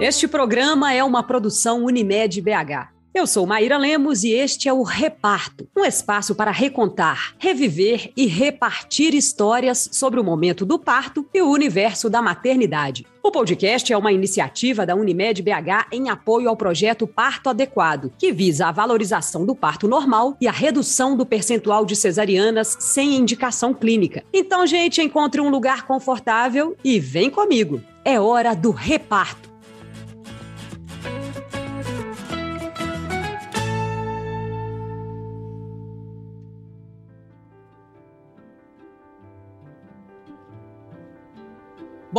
Este programa é uma produção Unimed BH. Eu sou Maíra Lemos e este é o Reparto, um espaço para recontar, reviver e repartir histórias sobre o momento do parto e o universo da maternidade. O podcast é uma iniciativa da Unimed BH em apoio ao projeto Parto Adequado, que visa a valorização do parto normal e a redução do percentual de cesarianas sem indicação clínica. Então, gente, encontre um lugar confortável e vem comigo. É hora do reparto.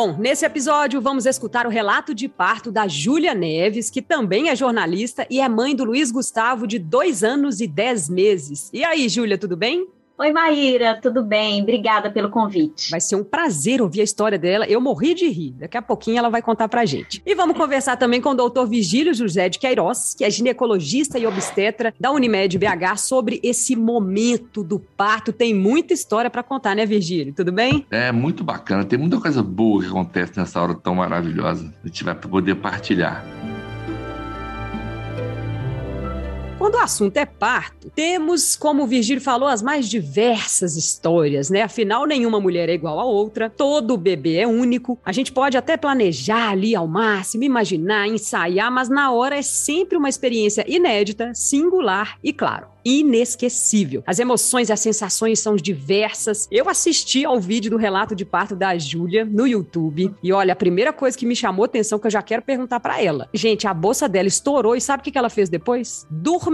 Bom, nesse episódio vamos escutar o relato de parto da Júlia Neves, que também é jornalista e é mãe do Luiz Gustavo de dois anos e dez meses. E aí, Júlia, tudo bem? Oi, Maíra, tudo bem? Obrigada pelo convite. Vai ser um prazer ouvir a história dela. Eu morri de rir. Daqui a pouquinho ela vai contar pra gente. E vamos conversar também com o doutor Vigílio José de Queiroz, que é ginecologista e obstetra da Unimed BH, sobre esse momento do parto. Tem muita história para contar, né, Virgílio? Tudo bem? É muito bacana. Tem muita coisa boa que acontece nessa hora tão maravilhosa. A gente vai poder partilhar. Quando o assunto é parto, temos, como o Virgílio falou, as mais diversas histórias, né? Afinal, nenhuma mulher é igual a outra, todo bebê é único. A gente pode até planejar ali ao máximo, imaginar, ensaiar, mas na hora é sempre uma experiência inédita, singular e, claro, inesquecível. As emoções e as sensações são diversas. Eu assisti ao vídeo do relato de parto da Júlia no YouTube e olha, a primeira coisa que me chamou atenção que eu já quero perguntar para ela. Gente, a bolsa dela estourou e sabe o que ela fez depois? Dormiu!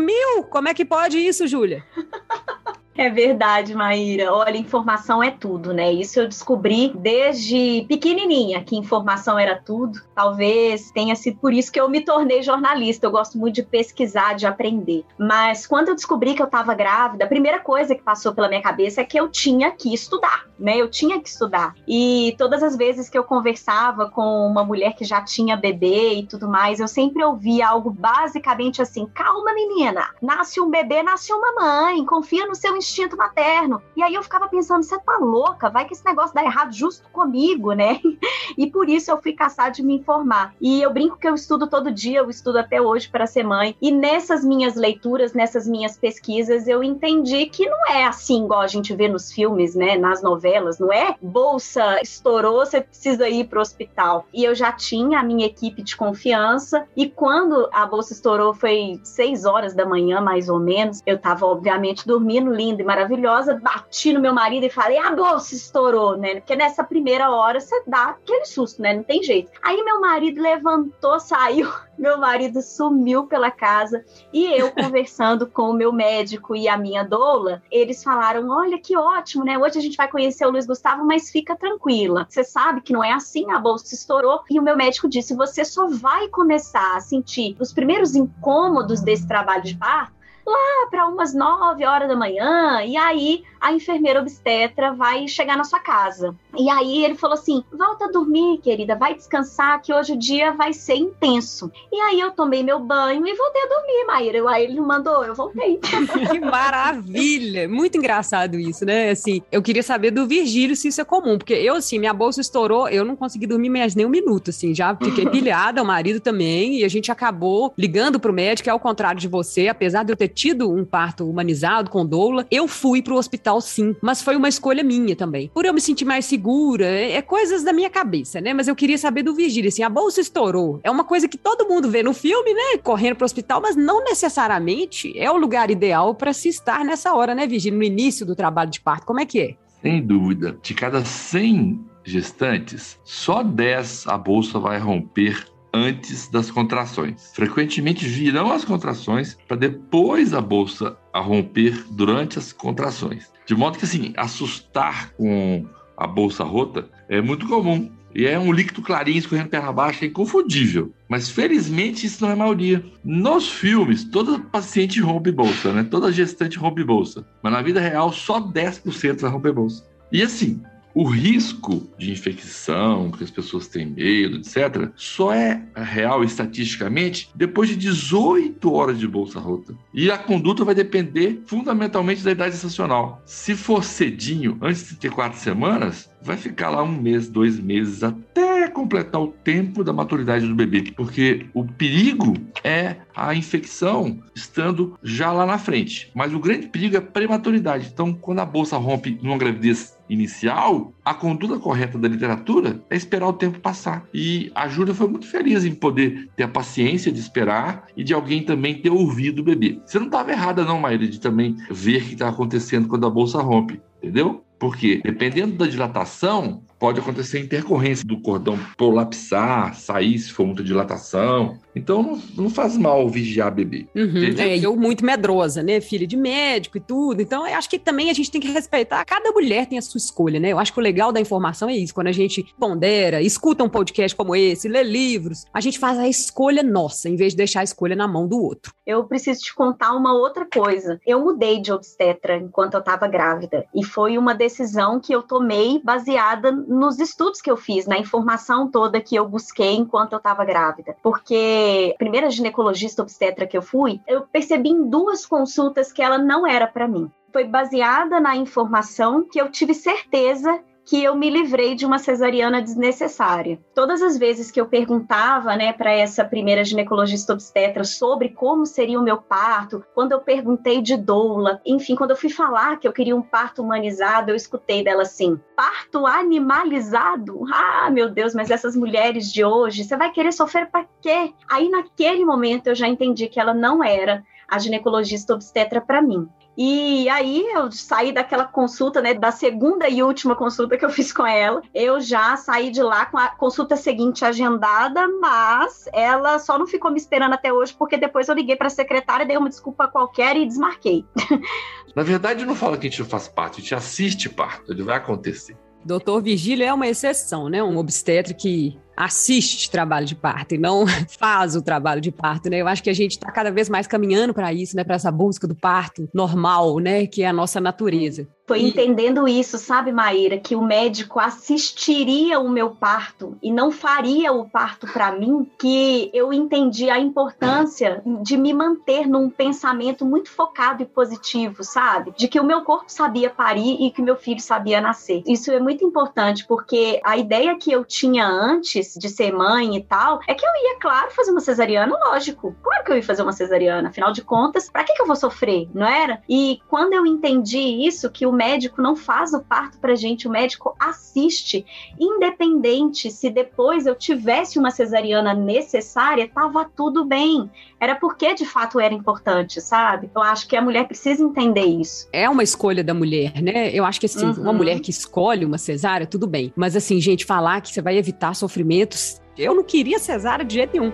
Como é que pode isso, Júlia? É verdade, Maíra. Olha, informação é tudo, né? Isso eu descobri desde pequenininha, que informação era tudo. Talvez tenha sido por isso que eu me tornei jornalista. Eu gosto muito de pesquisar, de aprender. Mas quando eu descobri que eu estava grávida, a primeira coisa que passou pela minha cabeça é que eu tinha que estudar, né? Eu tinha que estudar. E todas as vezes que eu conversava com uma mulher que já tinha bebê e tudo mais, eu sempre ouvia algo basicamente assim: calma, menina, nasce um bebê, nasce uma mãe, confia no seu instinto materno. E aí eu ficava pensando, você tá louca? Vai que esse negócio dá errado justo comigo, né? E por isso eu fui caçar de me informar. E eu brinco que eu estudo todo dia, eu estudo até hoje para ser mãe. E nessas minhas leituras, nessas minhas pesquisas, eu entendi que não é assim igual a gente vê nos filmes, né? Nas novelas, não é? Bolsa estourou, você precisa ir pro hospital. E eu já tinha a minha equipe de confiança. E quando a bolsa estourou, foi seis horas da manhã, mais ou menos. Eu tava, obviamente, dormindo linda e maravilhosa, bati no meu marido e falei, a bolsa estourou, né? Porque nessa primeira hora você dá aquele susto, né? Não tem jeito. Aí meu marido levantou, saiu, meu marido sumiu pela casa e eu conversando com o meu médico e a minha doula, eles falaram: olha que ótimo, né? Hoje a gente vai conhecer o Luiz Gustavo, mas fica tranquila. Você sabe que não é assim, a bolsa estourou. E o meu médico disse: você só vai começar a sentir os primeiros incômodos desse trabalho de parto lá para umas 9 horas da manhã, e aí a enfermeira obstetra vai chegar na sua casa. E aí ele falou assim: volta a dormir, querida, vai descansar, que hoje o dia vai ser intenso. E aí eu tomei meu banho e voltei a dormir, Maíra. Aí ele mandou, eu voltei. que maravilha! Muito engraçado isso, né? Assim, eu queria saber do Virgílio se isso é comum, porque eu, assim, minha bolsa estourou, eu não consegui dormir mais nem um minuto, assim, já fiquei pilhada, o marido também, e a gente acabou ligando pro médico, é ao contrário de você, apesar de eu ter tido um parto humanizado com doula, eu fui pro hospital sim, mas foi uma escolha minha também. Por eu me sentir mais segura, é, é coisas da minha cabeça, né? Mas eu queria saber do Virgílio, assim, a bolsa estourou. É uma coisa que todo mundo vê no filme, né? Correndo pro hospital, mas não necessariamente é o lugar ideal para se estar nessa hora, né, Virgílio? No início do trabalho de parto, como é que é? Sem dúvida. De cada 100 gestantes, só 10 a bolsa vai romper antes das contrações. Frequentemente virão as contrações para depois a bolsa a romper durante as contrações. De modo que assim, assustar com a bolsa rota é muito comum. E é um líquido clarinho escorrendo perna baixa, é inconfundível. Mas felizmente isso não é maioria. Nos filmes, toda paciente rompe bolsa, né? Toda gestante rompe bolsa. Mas na vida real, só 10% vai romper bolsa. E assim, O risco de infecção, que as pessoas têm medo, etc., só é real estatisticamente depois de 18 horas de bolsa rota. E a conduta vai depender fundamentalmente da idade estacional. Se for cedinho, antes de 34 semanas, vai ficar lá um mês, dois meses, até completar o tempo da maturidade do bebê. Porque o perigo é a infecção estando já lá na frente. Mas o grande perigo é a prematuridade. Então, quando a bolsa rompe numa gravidez inicial, a conduta correta da literatura é esperar o tempo passar. E a Júlia foi muito feliz em poder ter a paciência de esperar e de alguém também ter ouvido o bebê. Você não estava errada, não, Maíra, de também ver o que está acontecendo quando a bolsa rompe, entendeu? Porque, dependendo da dilatação, pode acontecer intercorrência do cordão prolapsar, sair se for muita dilatação. Então não, não faz mal vigiar bebê. Uhum, é, eu muito medrosa, né? Filha de médico e tudo. Então eu acho que também a gente tem que respeitar. Cada mulher tem a sua escolha, né? Eu acho que o legal da informação é isso. Quando a gente pondera, escuta um podcast como esse, lê livros, a gente faz a escolha nossa, em vez de deixar a escolha na mão do outro. Eu preciso te contar uma outra coisa. Eu mudei de obstetra enquanto eu estava grávida. E foi uma decisão que eu tomei baseada nos estudos que eu fiz, na informação toda que eu busquei enquanto eu estava grávida. Porque a primeira ginecologista obstetra que eu fui, eu percebi em duas consultas que ela não era para mim. Foi baseada na informação que eu tive certeza que eu me livrei de uma cesariana desnecessária. Todas as vezes que eu perguntava, né, para essa primeira ginecologista obstetra sobre como seria o meu parto, quando eu perguntei de doula, enfim, quando eu fui falar que eu queria um parto humanizado, eu escutei dela assim: "Parto animalizado? Ah, meu Deus, mas essas mulheres de hoje, você vai querer sofrer para quê?" Aí naquele momento eu já entendi que ela não era a ginecologista obstetra para mim. E aí eu saí daquela consulta, né, da segunda e última consulta que eu fiz com ela. Eu já saí de lá com a consulta seguinte agendada, mas ela só não ficou me esperando até hoje porque depois eu liguei para a secretária, dei uma desculpa qualquer e desmarquei. Na verdade, não fala que a gente não faz parte, a gente assiste parto, ele vai acontecer. Doutor Virgílio é uma exceção, né? Um obstetra que assiste trabalho de parto e não faz o trabalho de parto, né? Eu acho que a gente está cada vez mais caminhando para isso, né? Para essa busca do parto normal, né? Que é a nossa natureza. Foi entendendo isso, sabe, Maíra, que o médico assistiria o meu parto e não faria o parto para mim, que eu entendi a importância de me manter num pensamento muito focado e positivo, sabe? De que o meu corpo sabia parir e que meu filho sabia nascer. Isso é muito importante porque a ideia que eu tinha antes de ser mãe e tal é que eu ia, claro, fazer uma cesariana, lógico. Claro que eu ia fazer uma cesariana, afinal de contas, para que, que eu vou sofrer, não era? E quando eu entendi isso, que o médico não faz o parto pra gente, o médico assiste, independente se depois eu tivesse uma cesariana necessária, tava tudo bem. Era porque de fato era importante, sabe? Eu acho que a mulher precisa entender isso. É uma escolha da mulher, né? Eu acho que assim, uhum. uma mulher que escolhe uma cesárea, tudo bem. Mas assim, gente, falar que você vai evitar sofrimentos, eu não queria cesárea de jeito nenhum.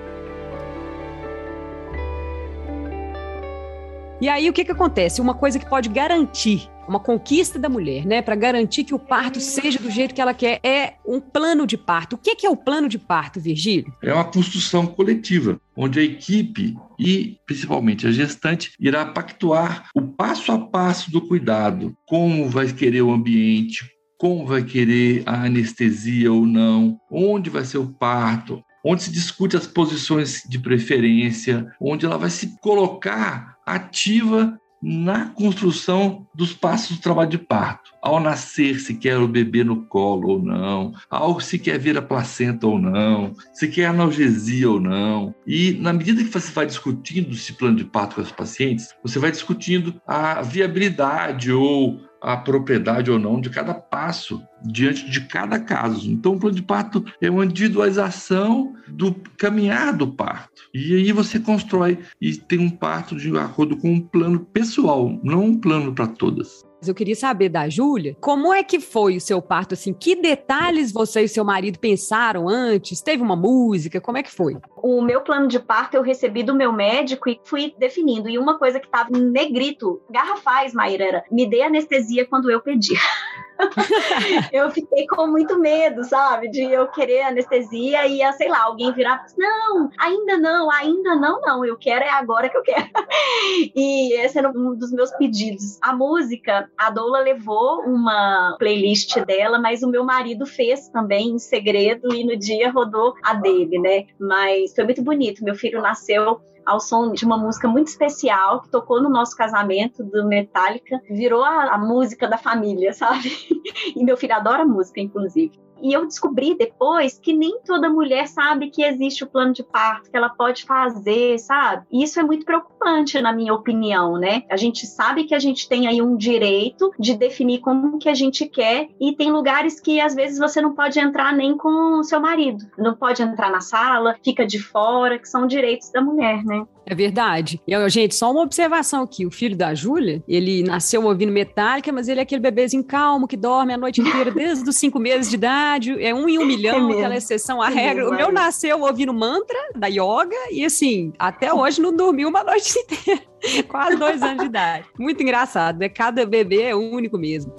E aí o que, que acontece? Uma coisa que pode garantir uma conquista da mulher, né, para garantir que o parto seja do jeito que ela quer, é um plano de parto. O que é o plano de parto, Virgílio? É uma construção coletiva, onde a equipe e principalmente a gestante irá pactuar o passo a passo do cuidado, como vai querer o ambiente, como vai querer a anestesia ou não, onde vai ser o parto, onde se discute as posições de preferência, onde ela vai se colocar ativa na construção dos passos do trabalho de parto. Ao nascer, se quer o bebê no colo ou não, ao se quer ver a placenta ou não, se quer analgesia ou não. E na medida que você vai discutindo esse plano de parto com os pacientes, você vai discutindo a viabilidade ou a propriedade ou não de cada passo diante de cada caso. Então, o plano de parto é uma individualização do caminhar do parto. E aí você constrói e tem um parto de acordo com um plano pessoal, não um plano para todas. Eu queria saber da Júlia, como é que foi o seu parto assim? Que detalhes você e seu marido pensaram antes? Teve uma música? Como é que foi? O meu plano de parto eu recebi do meu médico e fui definindo. E uma coisa que estava negrito, garrafais, Maíra, era me dê anestesia quando eu pedir. eu fiquei com muito medo, sabe? De eu querer anestesia e, sei lá, alguém virar não, ainda não, ainda não, não, eu quero é agora que eu quero. e esse era um dos meus pedidos. A música, a Doula levou uma playlist dela, mas o meu marido fez também em segredo e no dia rodou a dele, né? Mas foi muito bonito. Meu filho nasceu ao som de uma música muito especial que tocou no nosso casamento do Metallica, virou a, a música da família, sabe? e meu filho adora música, inclusive. E eu descobri depois que nem toda mulher sabe que existe o plano de parto, que ela pode fazer, sabe? E isso é muito preocupante, na minha opinião, né? A gente sabe que a gente tem aí um direito de definir como que a gente quer, e tem lugares que às vezes você não pode entrar nem com o seu marido, não pode entrar na sala, fica de fora, que são direitos da mulher, né? É verdade. E, gente, só uma observação aqui. O filho da Júlia, ele nasceu ouvindo Metallica, mas ele é aquele bebezinho calmo que dorme a noite inteira desde os cinco meses de idade. É um em um milhão, é aquela exceção à é regra. Mesmo, o meu é. nasceu ouvindo mantra da yoga e, assim, até hoje não dormiu uma noite inteira. Quase dois anos de idade. Muito engraçado, né? Cada bebê é único mesmo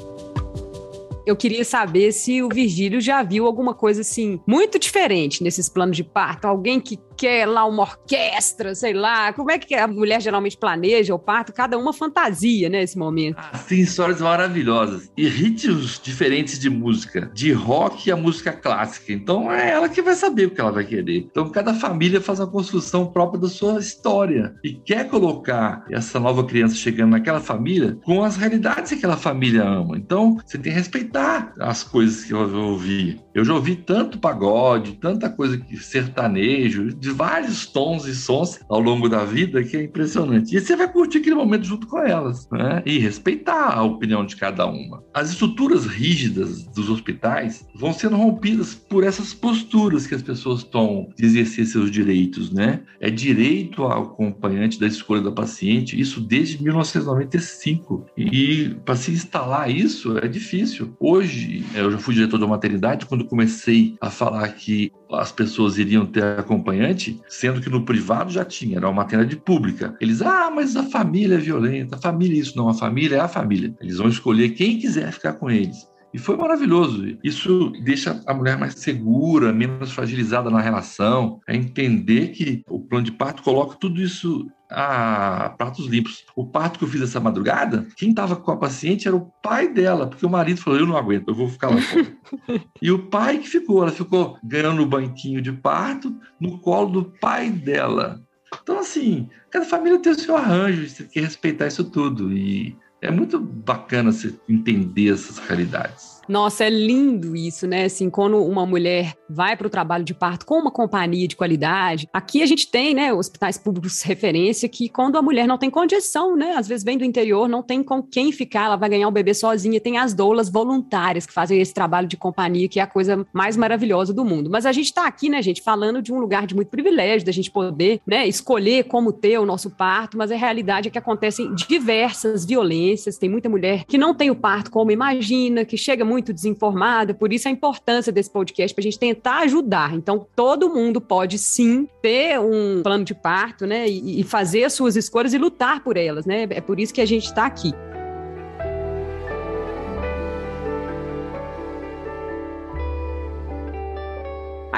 eu queria saber se o Virgílio já viu alguma coisa assim muito diferente nesses planos de parto. Alguém que quer lá uma orquestra, sei lá. Como é que a mulher geralmente planeja o parto? Cada uma fantasia, né, esse momento. Ah, tem histórias maravilhosas. E ritmos diferentes de música, de rock a música clássica. Então é ela que vai saber o que ela vai querer. Então cada família faz uma construção própria da sua história e quer colocar essa nova criança chegando naquela família com as realidades que aquela família ama. Então você tem que respeitar as coisas que eu ouvi. Eu já ouvi tanto pagode, tanta coisa que sertanejo, de vários tons e sons ao longo da vida que é impressionante. E você vai curtir aquele momento junto com elas, né? E respeitar a opinião de cada uma. As estruturas rígidas dos hospitais vão sendo rompidas por essas posturas que as pessoas tomam de exercer seus direitos, né? É direito ao acompanhante da escolha da paciente, isso desde 1995. E para se instalar isso é difícil. Hoje, eu já fui diretor uma maternidade, quando comecei a falar que as pessoas iriam ter acompanhante, sendo que no privado já tinha, era uma maternidade pública. Eles, ah, mas a família é violenta, a família é isso, não, a família é a família. Eles vão escolher quem quiser ficar com eles. E foi maravilhoso. Isso deixa a mulher mais segura, menos fragilizada na relação. É entender que o plano de parto coloca tudo isso a pratos limpos. O parto que eu fiz essa madrugada, quem estava com a paciente era o pai dela, porque o marido falou: Eu não aguento, eu vou ficar lá fora. e o pai que ficou, ela ficou ganhando o banquinho de parto no colo do pai dela. Então, assim, cada família tem o seu arranjo, você tem que respeitar isso tudo. E é muito bacana você entender essas realidades. Nossa, é lindo isso, né? Assim, quando uma mulher vai para o trabalho de parto com uma companhia de qualidade. Aqui a gente tem, né, hospitais públicos referência que quando a mulher não tem condição, né, às vezes vem do interior, não tem com quem ficar, ela vai ganhar o bebê sozinha, tem as doulas voluntárias que fazem esse trabalho de companhia, que é a coisa mais maravilhosa do mundo. Mas a gente está aqui, né, gente, falando de um lugar de muito privilégio, da gente poder, né, escolher como ter o nosso parto, mas a realidade é que acontecem diversas violências, tem muita mulher que não tem o parto como imagina, que chega muito desinformada, por isso a importância desse podcast para a gente tentar ajudar. Então, todo mundo pode sim ter um plano de parto, né, e, e fazer as suas escolhas e lutar por elas, né? É por isso que a gente está aqui.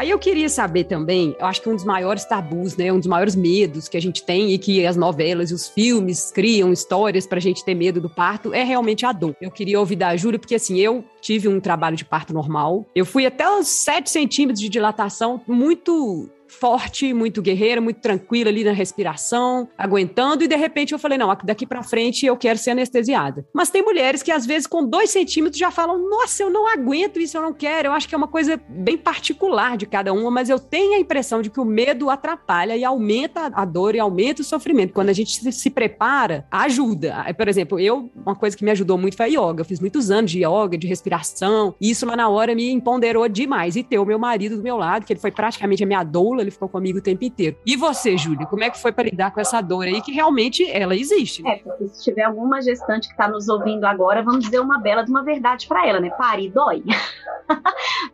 Aí eu queria saber também, eu acho que um dos maiores tabus, né, um dos maiores medos que a gente tem e que as novelas e os filmes criam histórias para a gente ter medo do parto é realmente a dor. Eu queria ouvir da Júlia, porque assim, eu tive um trabalho de parto normal. Eu fui até os 7 centímetros de dilatação, muito forte, muito guerreira, muito tranquila ali na respiração, aguentando, e de repente eu falei: não, daqui para frente eu quero ser anestesiada. Mas tem mulheres que às vezes com dois centímetros já falam: nossa, eu não aguento isso, eu não quero. Eu acho que é uma coisa bem particular de cada uma, mas eu tenho a impressão de que o medo atrapalha e aumenta a dor e aumenta o sofrimento. Quando a gente se prepara, ajuda. Por exemplo, eu, uma coisa que me ajudou muito foi a yoga. Eu fiz muitos anos de yoga, de respiração, e isso lá na hora me empoderou demais. E ter o meu marido do meu lado, que ele foi praticamente a minha doula, ele ficou comigo o tempo inteiro. E você, Júlia, como é que foi para lidar com essa dor aí, que realmente ela existe? Né? É, porque se tiver alguma gestante que está nos ouvindo agora, vamos dizer uma bela de uma verdade para ela, né? Pare dói.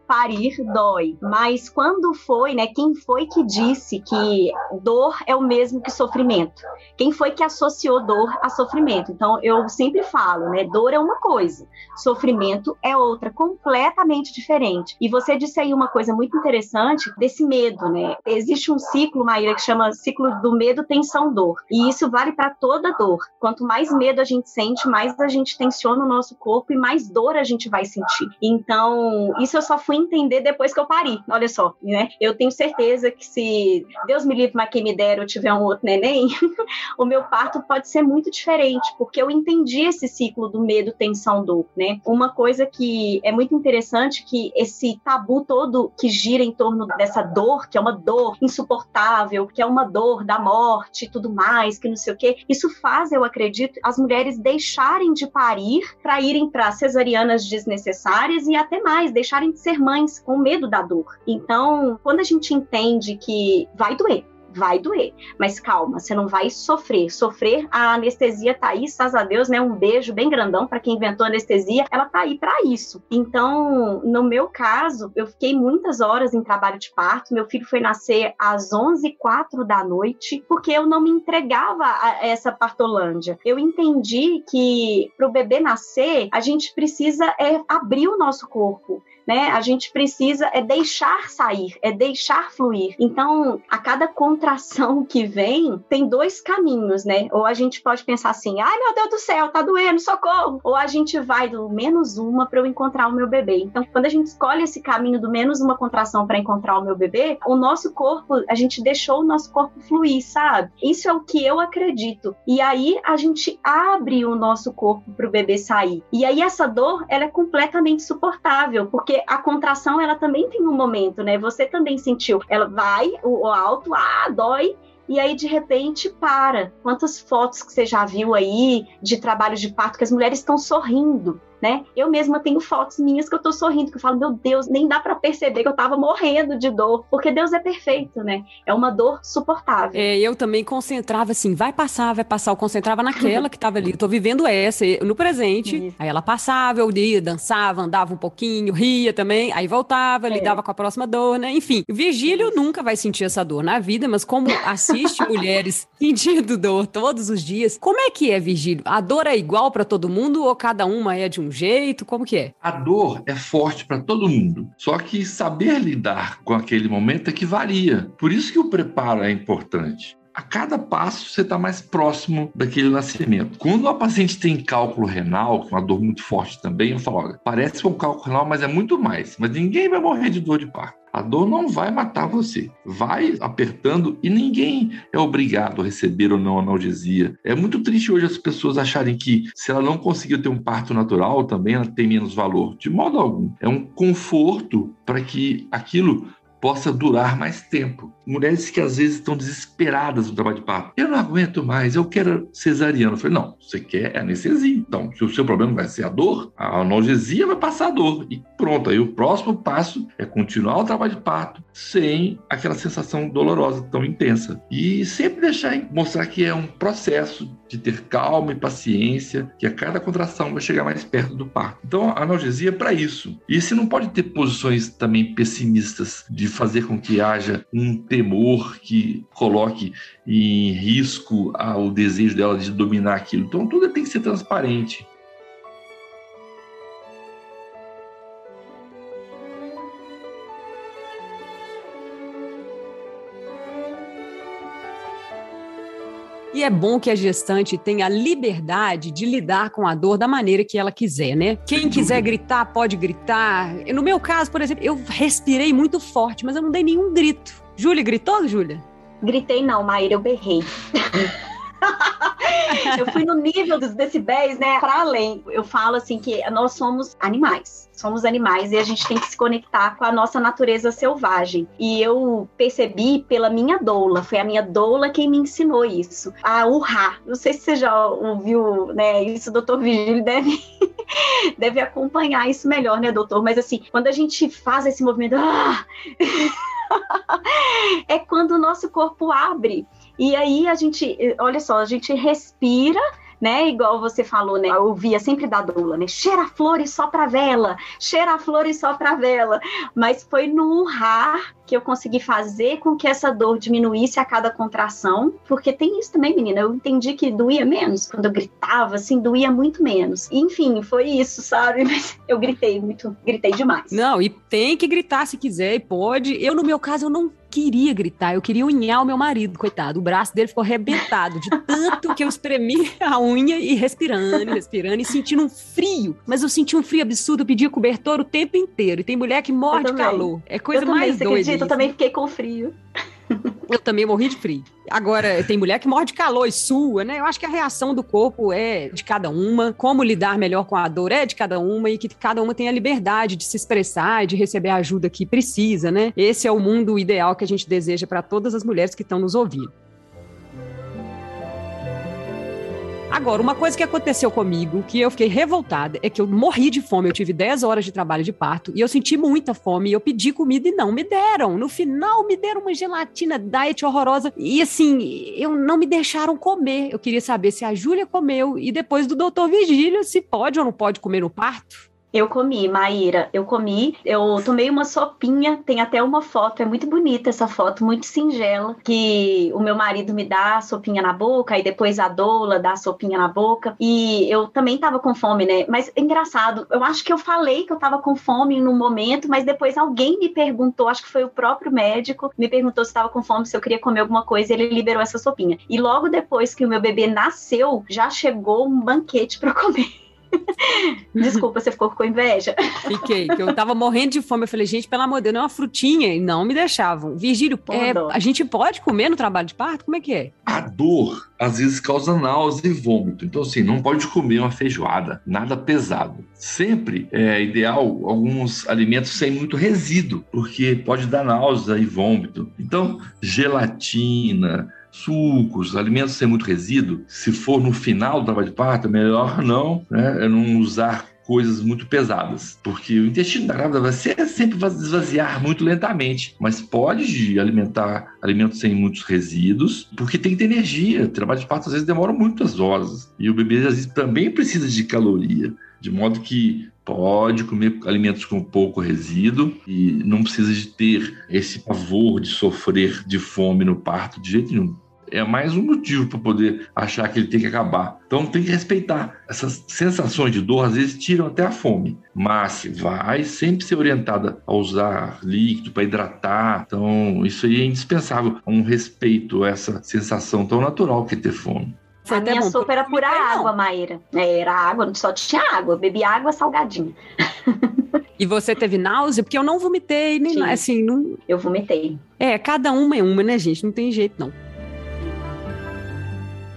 parir dói. Mas quando foi, né? Quem foi que disse que dor é o mesmo que sofrimento? Quem foi que associou dor a sofrimento? Então, eu sempre falo, né? Dor é uma coisa, sofrimento é outra, completamente diferente. E você disse aí uma coisa muito interessante desse medo, né? Existe um ciclo, Maíra, que chama ciclo do medo, tensão, dor. E isso vale para toda dor. Quanto mais medo a gente sente, mais a gente tensiona o nosso corpo e mais dor a gente vai sentir. Então, isso eu só fui entender depois que eu pari. Olha só, né? Eu tenho certeza que se Deus me livre, mas quem me der eu tiver um outro neném, o meu parto pode ser muito diferente, porque eu entendi esse ciclo do medo, tensão, dor, né? Uma coisa que é muito interessante que esse tabu todo que gira em torno dessa dor, que é uma dor insuportável, que é uma dor da morte e tudo mais, que não sei o quê, isso faz, eu acredito, as mulheres deixarem de parir para irem para cesarianas desnecessárias e até mais, deixarem de ser mães com medo da dor. Então, quando a gente entende que vai doer, vai doer. Mas calma, você não vai sofrer. Sofrer, a anestesia tá aí, graças a Deus, né? Um beijo bem grandão para quem inventou anestesia. Ela tá aí para isso. Então, no meu caso, eu fiquei muitas horas em trabalho de parto. Meu filho foi nascer às 11h04 da noite, porque eu não me entregava a essa partolândia. Eu entendi que para o bebê nascer, a gente precisa é, abrir o nosso corpo né? A gente precisa é deixar sair, é deixar fluir. Então, a cada contração que vem, tem dois caminhos, né? Ou a gente pode pensar assim: ai meu Deus do céu, tá doendo, socorro! Ou a gente vai do menos uma para eu encontrar o meu bebê. Então, quando a gente escolhe esse caminho do menos uma contração para encontrar o meu bebê, o nosso corpo, a gente deixou o nosso corpo fluir, sabe? Isso é o que eu acredito. E aí a gente abre o nosso corpo para o bebê sair. E aí essa dor, ela é completamente suportável, porque a contração ela também tem um momento, né? Você também sentiu. Ela vai, o, o alto, ah, dói, e aí de repente para. Quantas fotos que você já viu aí de trabalho de parto que as mulheres estão sorrindo, né? Eu mesma tenho fotos minhas que eu tô sorrindo, que eu falo, meu Deus, nem dá para perceber que eu tava morrendo de dor, porque Deus é perfeito, né? É uma dor suportável. É, eu também concentrava assim, vai passar, vai passar, eu concentrava naquela que tava ali, eu tô vivendo essa, no presente, Isso. aí ela passava, eu ia, dançava, andava um pouquinho, ria também, aí voltava, é. lidava com a próxima dor, né? Enfim, Virgílio Isso. nunca vai sentir essa dor na vida, mas como assiste mulheres sentindo dor todos os dias, como é que é, Virgílio? A dor é igual para todo mundo ou cada uma é de um jeito? Como que é? A dor é forte para todo mundo. Só que saber lidar com aquele momento é que varia. Por isso que o preparo é importante a cada passo você está mais próximo daquele nascimento. Quando a paciente tem cálculo renal, uma dor muito forte também, eu falo, olha, parece um cálculo renal, mas é muito mais. Mas ninguém vai morrer de dor de parto. A dor não vai matar você, vai apertando e ninguém é obrigado a receber ou não analgesia. É muito triste hoje as pessoas acharem que se ela não conseguiu ter um parto natural, também ela tem menos valor. De modo algum. É um conforto para que aquilo possa durar mais tempo. Mulheres que às vezes estão desesperadas no trabalho de parto. Eu não aguento mais, eu quero cesariana. Eu falei, não, você quer anestesia. Então, se o seu problema vai ser a dor, a analgesia vai passar a dor. E pronto, aí o próximo passo é continuar o trabalho de parto sem aquela sensação dolorosa tão intensa. E sempre deixar, mostrar que é um processo de ter calma e paciência, que a cada contração vai chegar mais perto do parto. Então, a analgesia é para isso. E se não pode ter posições também pessimistas de fazer com que haja um temor que coloque em risco o desejo dela de dominar aquilo. Então, tudo tem que ser transparente. E é bom que a gestante tenha a liberdade de lidar com a dor da maneira que ela quiser, né? Quem quiser gritar, pode gritar. No meu caso, por exemplo, eu respirei muito forte, mas eu não dei nenhum grito. Júlia, gritou, Júlia? Gritei não, Maíra, eu berrei. eu fui no nível dos decibéis, né, para além. Eu falo assim que nós somos animais. Somos animais e a gente tem que se conectar com a nossa natureza selvagem. E eu percebi pela minha doula, foi a minha doula quem me ensinou isso, a urrar. Não sei se você já ouviu, né, isso, doutor Vigílio deve deve acompanhar isso melhor, né, doutor? Mas assim, quando a gente faz esse movimento, ah! é quando o nosso corpo abre e aí a gente, olha só, a gente respira né? Igual você falou, né? Eu ouvia sempre da doula, né? Cheira a flor e só pra vela, cheira a flor e só pra vela. Mas foi no urrar que eu consegui fazer com que essa dor diminuísse a cada contração, porque tem isso também, menina. Eu entendi que doía menos quando eu gritava, assim, doía muito menos. Enfim, foi isso, sabe? Mas eu gritei muito, gritei demais. Não, e tem que gritar se quiser, e pode. Eu, no meu caso, eu não queria gritar, eu queria unhar o meu marido, coitado. O braço dele ficou arrebentado de tanto que eu espremi a unha e respirando, respirando e sentindo um frio. Mas eu senti um frio absurdo, eu pedia cobertor o tempo inteiro. E tem mulher que morre de calor. É coisa mais doida. Acredita, eu também fiquei com frio. Eu também morri de frio. Agora, tem mulher que morre de calor e sua, né? Eu acho que a reação do corpo é de cada uma. Como lidar melhor com a dor é de cada uma e que cada uma tem a liberdade de se expressar e de receber a ajuda que precisa, né? Esse é o mundo ideal que a gente deseja para todas as mulheres que estão nos ouvindo. Agora, uma coisa que aconteceu comigo, que eu fiquei revoltada, é que eu morri de fome. Eu tive 10 horas de trabalho de parto e eu senti muita fome. Eu pedi comida e não me deram. No final, me deram uma gelatina diet horrorosa. E assim, eu não me deixaram comer. Eu queria saber se a Júlia comeu e depois do doutor Vigílio, se pode ou não pode comer no parto. Eu comi, Maíra, eu comi. Eu tomei uma sopinha, tem até uma foto, é muito bonita essa foto, muito singela, que o meu marido me dá a sopinha na boca, e depois a doula dá a sopinha na boca. E eu também tava com fome, né? Mas é engraçado, eu acho que eu falei que eu tava com fome no momento, mas depois alguém me perguntou, acho que foi o próprio médico, me perguntou se estava com fome, se eu queria comer alguma coisa, e ele liberou essa sopinha. E logo depois que o meu bebê nasceu, já chegou um banquete para comer. Desculpa, você ficou com inveja? Fiquei, que eu tava morrendo de fome. Eu falei, gente, pelo amor de Deus, não é uma frutinha. E não me deixavam. Virgílio, é, a gente pode comer no trabalho de parto? Como é que é? A dor, às vezes, causa náusea e vômito. Então, assim, não pode comer uma feijoada, nada pesado. Sempre é ideal alguns alimentos sem muito resíduo, porque pode dar náusea e vômito. Então, gelatina, sucos, alimentos sem muito resíduo, se for no final do trabalho de parto, é melhor não, né, é não usar coisas muito pesadas, porque o intestino da grávida vai ser, sempre vai esvaziar muito lentamente, mas pode alimentar alimentos sem muitos resíduos, porque tem que ter energia. O trabalho de parto às vezes demora muitas horas e o bebê às vezes também precisa de caloria, de modo que pode comer alimentos com pouco resíduo e não precisa de ter esse pavor de sofrer de fome no parto de jeito nenhum é mais um motivo para poder achar que ele tem que acabar. Então tem que respeitar. Essas sensações de dor às vezes tiram até a fome, mas vai sempre ser orientada a usar líquido para hidratar. Então isso aí é indispensável, um respeito a essa sensação tão natural que é ter fome. Foi a minha sopa era pura água, Maíra. É, era água, só tinha água. Bebi água salgadinha. E você teve náusea? Porque eu não vomitei, nem Sim, assim, não... Eu vomitei. É, cada uma é uma, né, gente? Não tem jeito, não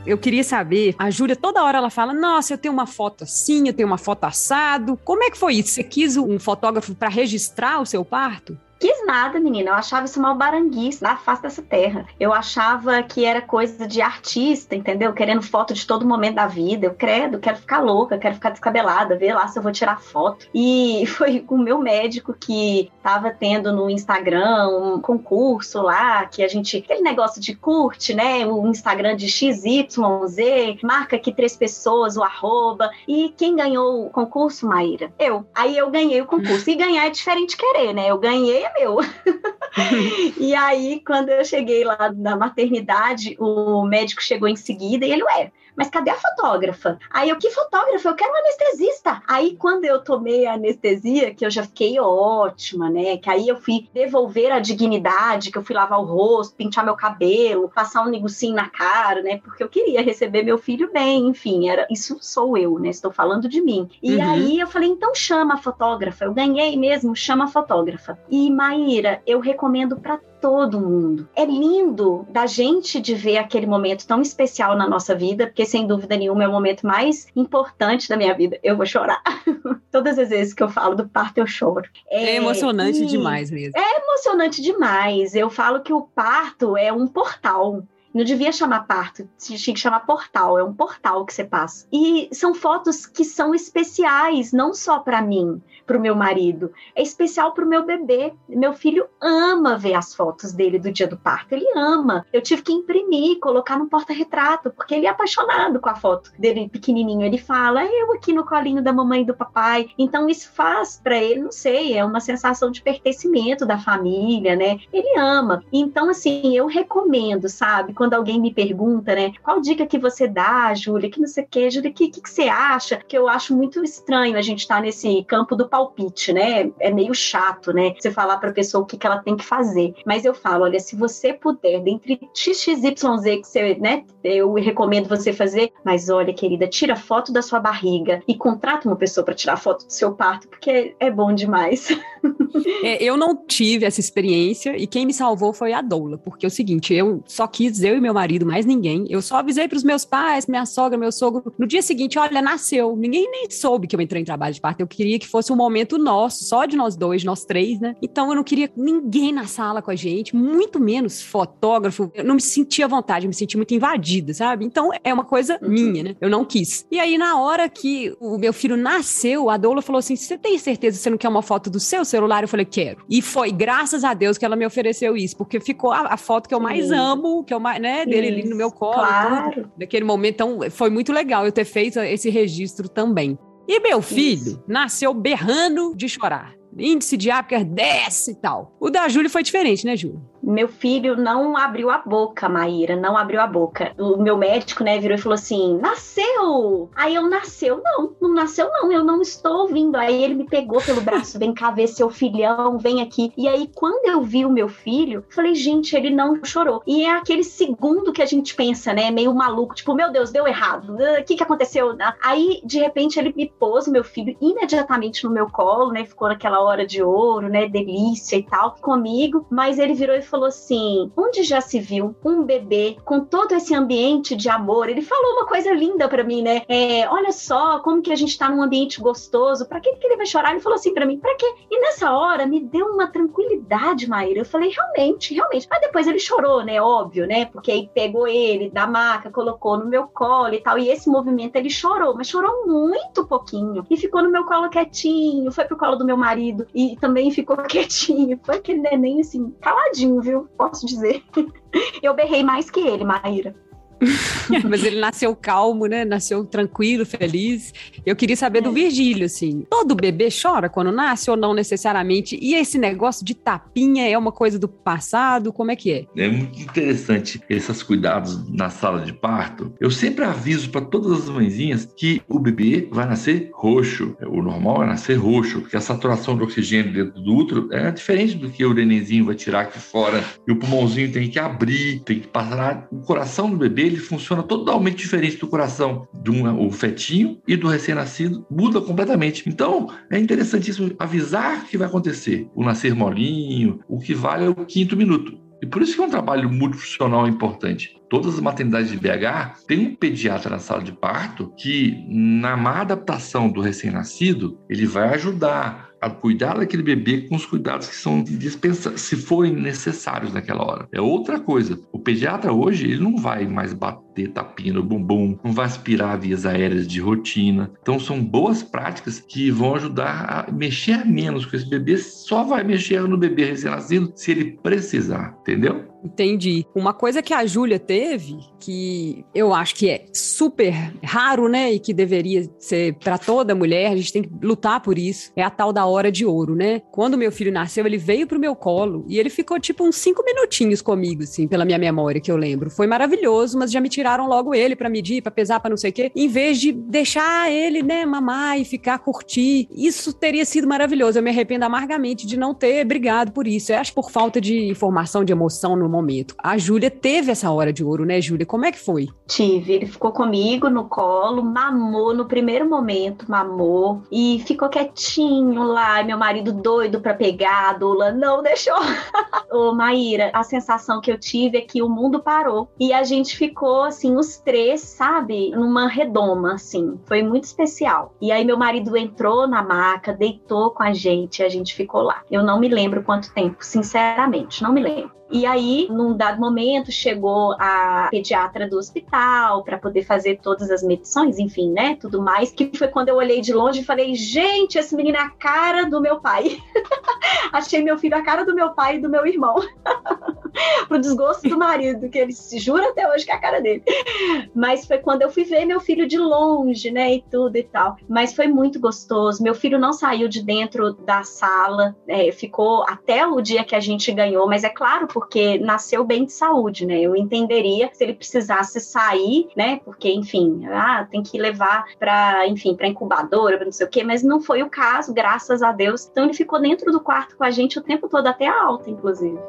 eu queria saber, a Júlia toda hora ela fala: "Nossa, eu tenho uma foto assim, eu tenho uma foto assado". Como é que foi isso? Você quis um fotógrafo para registrar o seu parto? Quis nada, menina. Eu achava isso uma baranguice na face dessa terra. Eu achava que era coisa de artista, entendeu? Querendo foto de todo momento da vida. Eu credo, quero ficar louca, quero ficar descabelada, ver lá se eu vou tirar foto. E foi o meu médico que tava tendo no Instagram um concurso lá, que a gente. aquele negócio de curte, né? O Instagram de XYZ, marca que três pessoas, o arroba. E quem ganhou o concurso, Maíra? Eu. Aí eu ganhei o concurso. E ganhar é diferente de querer, né? Eu ganhei meu. e aí, quando eu cheguei lá na maternidade, o médico chegou em seguida e ele, ué, mas cadê a fotógrafa? Aí eu, que fotógrafa? Eu quero um anestesista. Aí quando eu tomei a anestesia, que eu já fiquei ótima, né? Que aí eu fui devolver a dignidade, que eu fui lavar o rosto, pintar meu cabelo, passar um negocinho na cara, né? Porque eu queria receber meu filho bem, enfim, era isso sou eu, né? Estou falando de mim. E uhum. aí eu falei, então chama a fotógrafa. Eu ganhei mesmo, chama a fotógrafa. E Maíra, eu recomendo para todo mundo. É lindo da gente de ver aquele momento tão especial na nossa vida, porque sem dúvida nenhuma é o momento mais importante da minha vida. Eu vou chorar. Todas as vezes que eu falo do parto, eu choro. É, é emocionante e... demais mesmo. É emocionante demais. Eu falo que o parto é um portal Não devia chamar parto, tinha que chamar portal. É um portal que você passa. E são fotos que são especiais, não só para mim, para o meu marido, é especial para o meu bebê. Meu filho ama ver as fotos dele do dia do parto. Ele ama. Eu tive que imprimir, colocar no porta-retrato, porque ele é apaixonado com a foto dele pequenininho. Ele fala, eu aqui no colinho da mamãe e do papai. Então isso faz para ele, não sei, é uma sensação de pertencimento da família, né? Ele ama. Então assim, eu recomendo, sabe? Quando alguém me pergunta, né? Qual dica que você dá, Júlia? Que não sei o que, Júlia, o que, que, que, você acha? Que eu acho muito estranho a gente estar tá nesse campo do palpite, né? É meio chato, né? Você falar para a pessoa o que, que ela tem que fazer. Mas eu falo, olha, se você puder, dentre XXYZ que você, né? Eu recomendo você fazer, mas olha, querida, tira foto da sua barriga e contrata uma pessoa para tirar foto do seu parto, porque é bom demais. É, eu não tive essa experiência e quem me salvou foi a doula, porque é o seguinte, eu só quis eu e meu marido, mais ninguém. Eu só avisei para os meus pais, minha sogra, meu sogro. No dia seguinte, olha, nasceu. Ninguém nem soube que eu entrei em trabalho de parto. Eu queria que fosse um momento nosso, só de nós dois, nós três, né? Então eu não queria ninguém na sala com a gente, muito menos fotógrafo. Eu não me sentia à vontade, eu me senti muito invadida, sabe? Então é uma coisa uhum. minha, né? Eu não quis. E aí, na hora que o meu filho nasceu, a doula falou assim: Você tem certeza que você não quer uma foto do seu celular? Eu falei: Quero. E foi graças a Deus que ela me ofereceu isso, porque ficou a, a foto que eu mais Sim. amo, que eu mais, né, dele ali no meu colo. Claro. Naquele momento, então foi muito legal eu ter feito esse registro também. E meu filho isso. nasceu berrando de chorar. Índice de Apgar desce e tal. O da Júlia foi diferente, né, Júlia? Meu filho não abriu a boca, Maíra, não abriu a boca. O meu médico, né, virou e falou assim: nasceu! Aí eu nasceu, não, não nasceu, não, eu não estou ouvindo. Aí ele me pegou pelo braço, vem cá ver seu filhão, vem aqui. E aí, quando eu vi o meu filho, falei, gente, ele não chorou. E é aquele segundo que a gente pensa, né, meio maluco, tipo, meu Deus, deu errado, o que que aconteceu? Aí, de repente, ele me pôs, meu filho, imediatamente no meu colo, né, ficou naquela hora de ouro, né, delícia e tal, comigo, mas ele virou e falou assim: onde já se viu um bebê com todo esse ambiente de amor? Ele falou uma coisa linda para mim, né? É, olha só como que a gente tá num ambiente gostoso. Para que, que ele vai chorar? Ele falou assim para mim: para quê? E nessa hora me deu uma tranquilidade, Maíra. Eu falei: realmente, realmente. Mas depois ele chorou, né? Óbvio, né? Porque aí pegou ele da maca, colocou no meu colo e tal. E esse movimento ele chorou, mas chorou muito pouquinho. E ficou no meu colo quietinho, foi pro colo do meu marido e também ficou quietinho. Foi aquele neném assim, caladinho, viu? Posso dizer. Eu berrei mais que ele, Maíra. Mas ele nasceu calmo, né? Nasceu tranquilo, feliz. Eu queria saber é. do Virgílio, assim. Todo bebê chora quando nasce ou não necessariamente? E esse negócio de tapinha é uma coisa do passado? Como é que é? É muito interessante esses cuidados na sala de parto. Eu sempre aviso para todas as mãezinhas que o bebê vai nascer roxo. O normal é nascer roxo, porque a saturação de oxigênio dentro do útero é diferente do que o nenenzinho vai tirar aqui fora. E o pulmãozinho tem que abrir, tem que passar. O coração do bebê ele funciona totalmente diferente do coração do fetinho e do recém-nascido, muda completamente. Então, é interessantíssimo avisar que vai acontecer o nascer molinho, o que vale é o quinto minuto. E por isso que é um trabalho multifuncional importante. Todas as maternidades de BH têm um pediatra na sala de parto que, na má adaptação do recém-nascido, ele vai ajudar a cuidar daquele bebê com os cuidados que são dispensados, se forem necessários naquela hora. É outra coisa. O pediatra hoje, ele não vai mais bater tapinha no bumbum, não vai aspirar vias aéreas de rotina. Então, são boas práticas que vão ajudar a mexer menos com esse bebê. Só vai mexer no bebê recém-nascido se ele precisar, entendeu? Entendi. Uma coisa que a Júlia teve, que eu acho que é super raro, né? E que deveria ser para toda mulher, a gente tem que lutar por isso, é a tal da hora de ouro, né? Quando meu filho nasceu, ele veio pro meu colo e ele ficou tipo uns cinco minutinhos comigo, assim, pela minha memória que eu lembro. Foi maravilhoso, mas já me tiraram logo ele para medir, para pesar, para não sei o quê, em vez de deixar ele, né, mamar e ficar curtir. Isso teria sido maravilhoso. Eu me arrependo amargamente de não ter brigado por isso. Eu acho por falta de informação, de emoção no momento. A Júlia teve essa hora de ouro, né, Júlia? Como é que foi? Tive. Ele ficou comigo no colo, mamou no primeiro momento, mamou e ficou quietinho lá. Meu marido doido para pegar, a Dula não deixou. Ô, Maíra, a sensação que eu tive é que o mundo parou e a gente ficou assim, os três, sabe, numa redoma, assim. Foi muito especial. E aí meu marido entrou na maca, deitou com a gente e a gente ficou lá. Eu não me lembro quanto tempo, sinceramente, não me lembro. E aí, num dado momento, chegou a pediatra do hospital para poder fazer todas as medições, enfim, né? Tudo mais. Que foi quando eu olhei de longe e falei: gente, esse menino é a cara do meu pai. Achei meu filho a cara do meu pai e do meu irmão. Pro desgosto do marido, que ele se jura até hoje que é a cara dele. Mas foi quando eu fui ver meu filho de longe, né? E tudo e tal. Mas foi muito gostoso. Meu filho não saiu de dentro da sala, é, ficou até o dia que a gente ganhou, mas é claro, porque nasceu bem de saúde, né? Eu entenderia se ele precisasse sair, né? Porque, enfim, ah, tem que levar para, enfim, para incubadora, para não sei o quê, mas não foi o caso, graças a Deus. Então ele ficou dentro do quarto com a gente o tempo todo, até a alta, inclusive.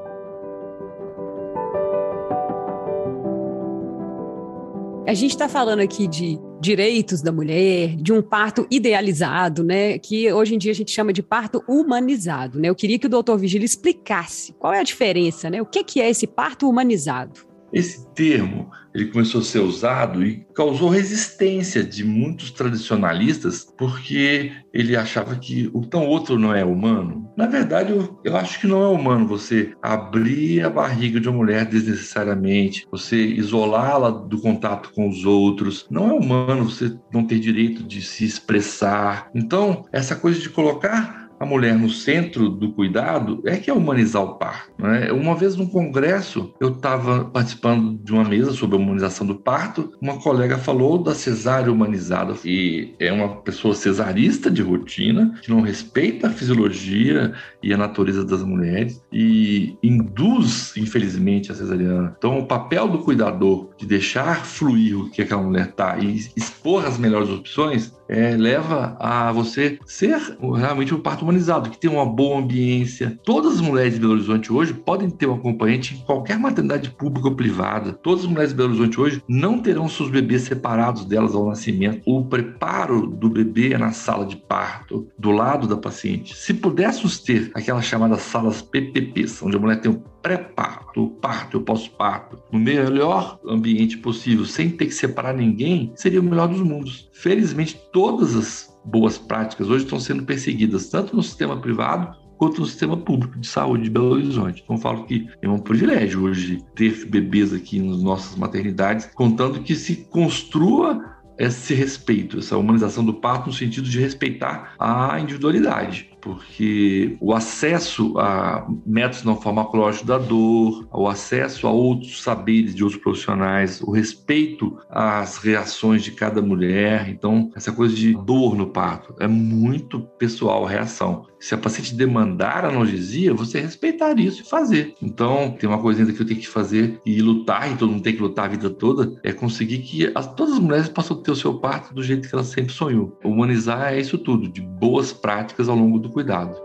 A gente está falando aqui de direitos da mulher, de um parto idealizado, né? Que hoje em dia a gente chama de parto humanizado, né? Eu queria que o doutor Vigílio explicasse qual é a diferença, né? O que é esse parto humanizado? Esse termo ele começou a ser usado e causou resistência de muitos tradicionalistas porque ele achava que o tão outro não é humano. Na verdade, eu, eu acho que não é humano você abrir a barriga de uma mulher desnecessariamente, você isolá-la do contato com os outros. Não é humano você não ter direito de se expressar. Então, essa coisa de colocar a mulher no centro do cuidado é que é humanizar o parto. Né? Uma vez num congresso, eu estava participando de uma mesa sobre a humanização do parto, uma colega falou da cesárea humanizada, e é uma pessoa cesarista de rotina, que não respeita a fisiologia e a natureza das mulheres e induz, infelizmente, a cesariana. Então, o papel do cuidador de deixar fluir o que aquela mulher está e expor as melhores opções é, leva a você ser realmente um parto que tem uma boa ambiência. Todas as mulheres de Belo Horizonte hoje podem ter um acompanhante em qualquer maternidade pública ou privada. Todas as mulheres de Belo Horizonte hoje não terão seus bebês separados delas ao nascimento. O preparo do bebê é na sala de parto, do lado da paciente. Se pudéssemos ter aquelas chamadas salas PPPs, onde a mulher tem o pré-parto, o parto, o pós-parto, no melhor ambiente possível, sem ter que separar ninguém, seria o melhor dos mundos. Felizmente, todas as boas práticas hoje estão sendo perseguidas, tanto no sistema privado quanto no sistema público de saúde de Belo Horizonte. Então, falo que é um privilégio hoje ter bebês aqui nas nossas maternidades, contando que se construa esse respeito, essa humanização do parto no sentido de respeitar a individualidade porque o acesso a métodos não farmacológicos da dor, o acesso a outros saberes de outros profissionais, o respeito às reações de cada mulher. Então, essa coisa de dor no parto é muito pessoal a reação. Se a paciente demandar analgesia, você respeitar isso e fazer. Então, tem uma coisa ainda que eu tenho que fazer e lutar, e todo mundo tem que lutar a vida toda, é conseguir que as, todas as mulheres possam ter o seu parto do jeito que elas sempre sonhou. Humanizar é isso tudo, de boas práticas ao longo do cuidado.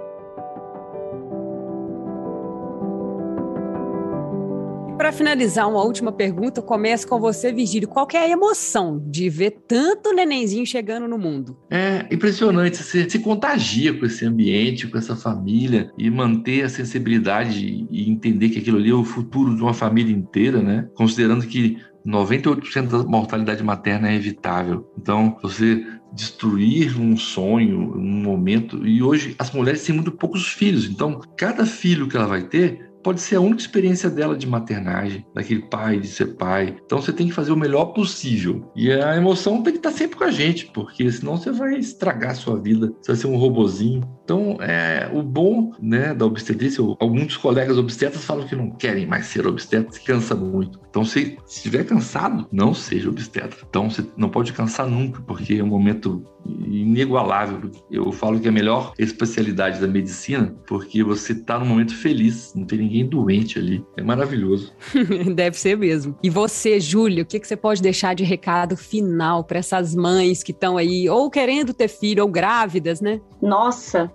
Para finalizar, uma última pergunta, começo com você, Virgílio. Qual é a emoção de ver tanto nenenzinho chegando no mundo? É impressionante, você se contagia com esse ambiente, com essa família e manter a sensibilidade e entender que aquilo ali é o futuro de uma família inteira, né? Considerando que 98% da mortalidade materna é evitável. Então, você destruir um sonho, um momento. E hoje as mulheres têm muito poucos filhos. Então, cada filho que ela vai ter pode ser a única experiência dela de maternagem, daquele pai, de ser pai. Então você tem que fazer o melhor possível. E a emoção tem que estar sempre com a gente, porque senão você vai estragar a sua vida, você vai ser um robozinho. Então, é, o bom né, da obstetrícia, alguns colegas obstetras falam que não querem mais ser obstetras, cansa muito. Então, se estiver cansado, não seja obstetra. Então, você não pode cansar nunca, porque é um momento inigualável. Eu falo que é a melhor especialidade da medicina, porque você está num momento feliz, não tem ninguém doente ali. É maravilhoso. Deve ser mesmo. E você, Júlia, o que, que você pode deixar de recado final para essas mães que estão aí ou querendo ter filho ou grávidas, né? Nossa,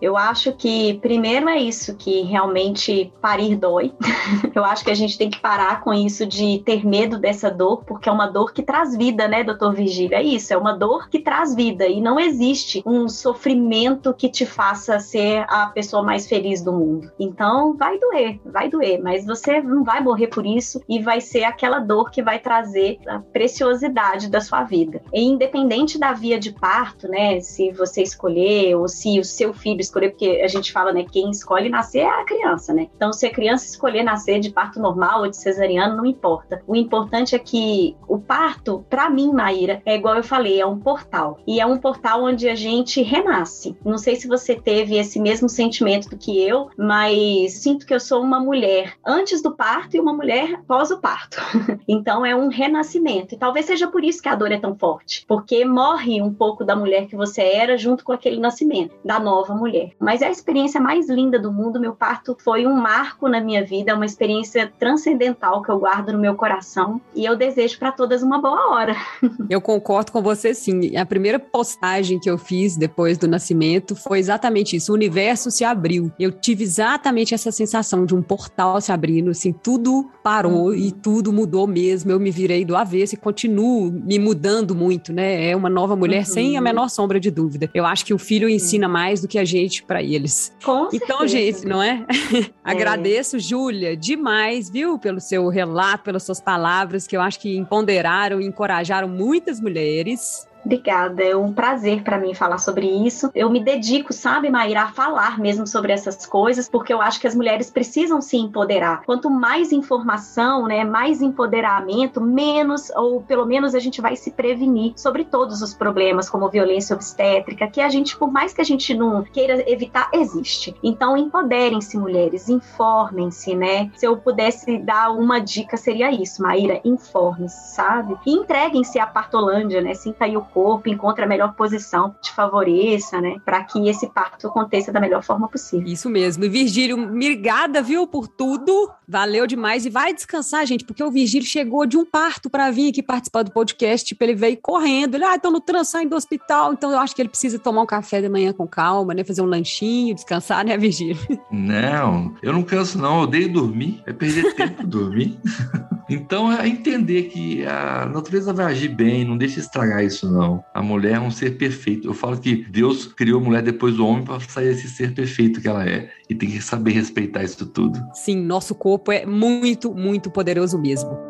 eu acho que primeiro é isso, que realmente parir dói. eu acho que a gente tem que parar com isso de ter medo dessa dor, porque é uma dor que traz vida, né, doutor Vigílio? É isso, é uma dor que traz vida. E não existe um sofrimento que te faça ser a pessoa mais feliz do mundo. Então, vai doer, vai doer, mas você não vai morrer por isso e vai ser aquela dor que vai trazer a preciosidade da sua vida. E independente da via de parto, né, se você escolher ou se o seu filho escolher, porque a gente fala, né, quem escolhe nascer é a criança, né? Então, se a criança escolher nascer de parto normal ou de cesariano, não importa. O importante é que o parto, para mim, Maíra, é igual eu falei, é um portal. E é um portal onde a gente renasce. Não sei se você teve esse mesmo sentimento do que eu, mas sinto que eu sou uma mulher antes do parto e uma mulher pós o parto. então, é um renascimento. E talvez seja por isso que a dor é tão forte, porque morre um pouco da mulher que você era junto com aquele nascimento, da nova mulher. Mas é a experiência mais linda do mundo. Meu parto foi um marco na minha vida, uma experiência transcendental que eu guardo no meu coração e eu desejo para todas uma boa hora. Eu concordo com você, sim. A primeira postagem que eu fiz depois do nascimento foi exatamente isso. O universo se abriu. Eu tive exatamente essa sensação de um portal se abrindo, assim, tudo parou uhum. e tudo mudou mesmo. Eu me virei do avesso e continuo me mudando muito, né? É uma nova mulher uhum. sem a menor sombra de dúvida. Eu acho que o filho ensina mais do que a gente para eles. Com então, certeza. gente, não é? é. Agradeço, Júlia, demais, viu, pelo seu relato, pelas suas palavras, que eu acho que empoderaram e encorajaram muitas mulheres. Obrigada, é um prazer para mim falar sobre isso. Eu me dedico, sabe, Maíra, a falar mesmo sobre essas coisas, porque eu acho que as mulheres precisam se empoderar. Quanto mais informação, né, mais empoderamento, menos, ou pelo menos a gente vai se prevenir sobre todos os problemas, como violência obstétrica, que a gente, por mais que a gente não queira evitar, existe. Então, empoderem-se, mulheres, informem-se, né? Se eu pudesse dar uma dica, seria isso, Maíra, informe-se, sabe? E entreguem-se à Partolândia, né? Sinta aí o corpo, encontre a melhor posição que te favoreça, né? Para que esse parto aconteça da melhor forma possível. Isso mesmo. E Virgílio, obrigada, viu, por tudo. Valeu demais. E vai descansar, gente, porque o Virgílio chegou de um parto para vir aqui participar do podcast. Tipo, ele veio correndo. Ele, ah, tô no saindo do hospital, então eu acho que ele precisa tomar um café de manhã com calma, né? Fazer um lanchinho, descansar, né, Virgílio? Não, eu não canso, não. Eu odeio dormir. É perder tempo dormir. Então é entender que a natureza vai agir bem, não deixa estragar isso, não. A mulher é um ser perfeito. Eu falo que Deus criou a mulher depois do homem para sair esse ser perfeito que ela é. E tem que saber respeitar isso tudo. Sim, nosso corpo é muito, muito poderoso mesmo.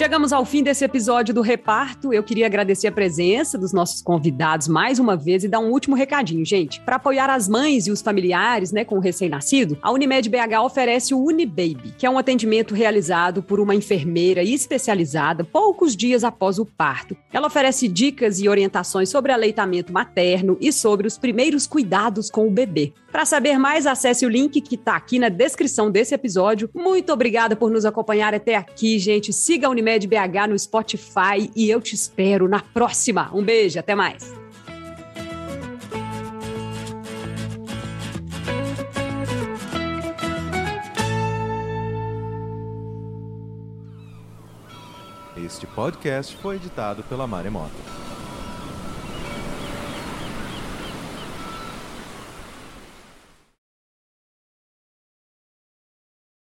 Chegamos ao fim desse episódio do Reparto. Eu queria agradecer a presença dos nossos convidados mais uma vez e dar um último recadinho, gente. Para apoiar as mães e os familiares, né, com o recém-nascido, a Unimed BH oferece o Unibaby, que é um atendimento realizado por uma enfermeira especializada poucos dias após o parto. Ela oferece dicas e orientações sobre aleitamento materno e sobre os primeiros cuidados com o bebê. Para saber mais, acesse o link que está aqui na descrição desse episódio. Muito obrigada por nos acompanhar até aqui, gente. Siga a Unimed BH no Spotify e eu te espero na próxima. Um beijo, até mais. Este podcast foi editado pela Maremoto.